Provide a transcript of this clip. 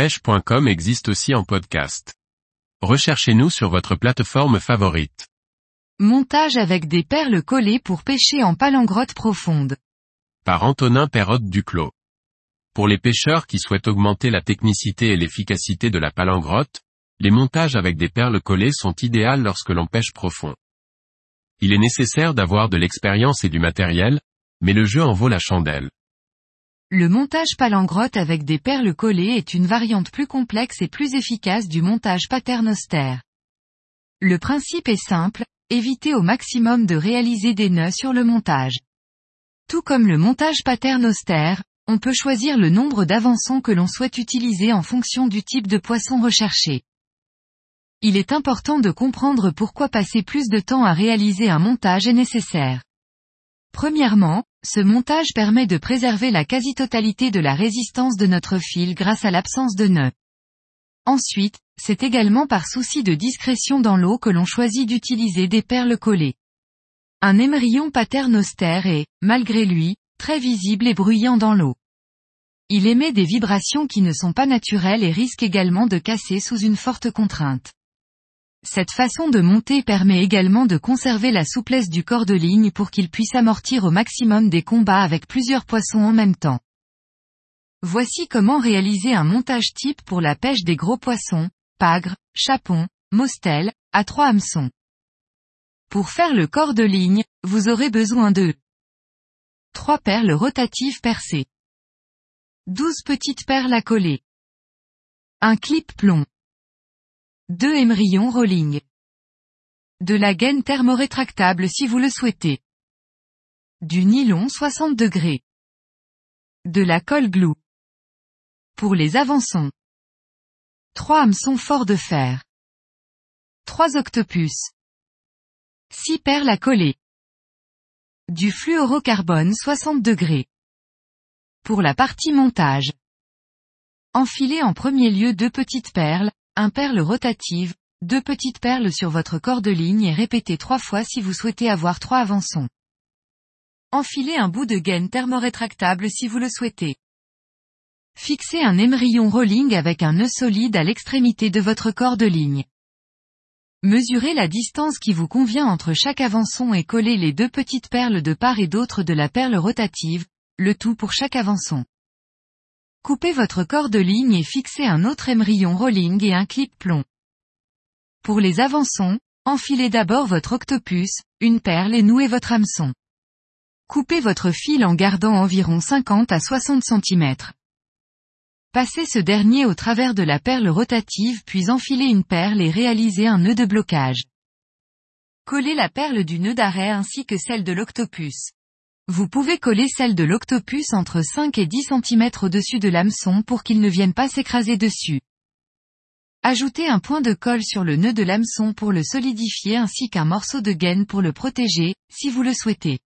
pêche.com existe aussi en podcast. Recherchez-nous sur votre plateforme favorite. Montage avec des perles collées pour pêcher en palangrotte profonde. Par Antonin Perrotte Duclos. Pour les pêcheurs qui souhaitent augmenter la technicité et l'efficacité de la palangrotte, les montages avec des perles collées sont idéales lorsque l'on pêche profond. Il est nécessaire d'avoir de l'expérience et du matériel, mais le jeu en vaut la chandelle. Le montage palangrotte avec des perles collées est une variante plus complexe et plus efficace du montage paternoster. Le principe est simple, évitez au maximum de réaliser des nœuds sur le montage. Tout comme le montage paternoster, on peut choisir le nombre d'avançons que l'on souhaite utiliser en fonction du type de poisson recherché. Il est important de comprendre pourquoi passer plus de temps à réaliser un montage est nécessaire. Premièrement, ce montage permet de préserver la quasi-totalité de la résistance de notre fil grâce à l'absence de nœuds. Ensuite, c'est également par souci de discrétion dans l'eau que l'on choisit d'utiliser des perles collées. Un émerillon paternoster est, malgré lui, très visible et bruyant dans l'eau. Il émet des vibrations qui ne sont pas naturelles et risque également de casser sous une forte contrainte. Cette façon de monter permet également de conserver la souplesse du corps de ligne pour qu'il puisse amortir au maximum des combats avec plusieurs poissons en même temps. Voici comment réaliser un montage type pour la pêche des gros poissons, pagres, chapons, mostels, à trois hameçons. Pour faire le corps de ligne, vous aurez besoin de 3 perles rotatives percées. 12 petites perles à coller. Un clip plomb. 2 émerillons rolling. De la gaine thermorétractable si vous le souhaitez. Du nylon 60 degrés. De la colle glue. Pour les avançons. 3 hameçons forts de fer. 3 octopus. 6 perles à coller. Du fluorocarbone 60 degrés. Pour la partie montage. Enfilez en premier lieu deux petites perles, un perle rotative, deux petites perles sur votre corps de ligne et répétez trois fois si vous souhaitez avoir trois avançons. Enfilez un bout de gaine thermorétractable si vous le souhaitez. Fixez un émerillon rolling avec un nœud solide à l'extrémité de votre corps de ligne. Mesurez la distance qui vous convient entre chaque avançon et collez les deux petites perles de part et d'autre de la perle rotative, le tout pour chaque avançon. Coupez votre corps de ligne et fixez un autre émerillon rolling et un clip plomb. Pour les avançons, enfilez d'abord votre octopus, une perle et nouez votre hameçon. Coupez votre fil en gardant environ 50 à 60 cm. Passez ce dernier au travers de la perle rotative puis enfilez une perle et réalisez un nœud de blocage. Collez la perle du nœud d'arrêt ainsi que celle de l'octopus. Vous pouvez coller celle de l'octopus entre 5 et 10 cm au-dessus de l'hameçon pour qu'il ne vienne pas s'écraser dessus. Ajoutez un point de colle sur le nœud de l'hameçon pour le solidifier ainsi qu'un morceau de gaine pour le protéger, si vous le souhaitez.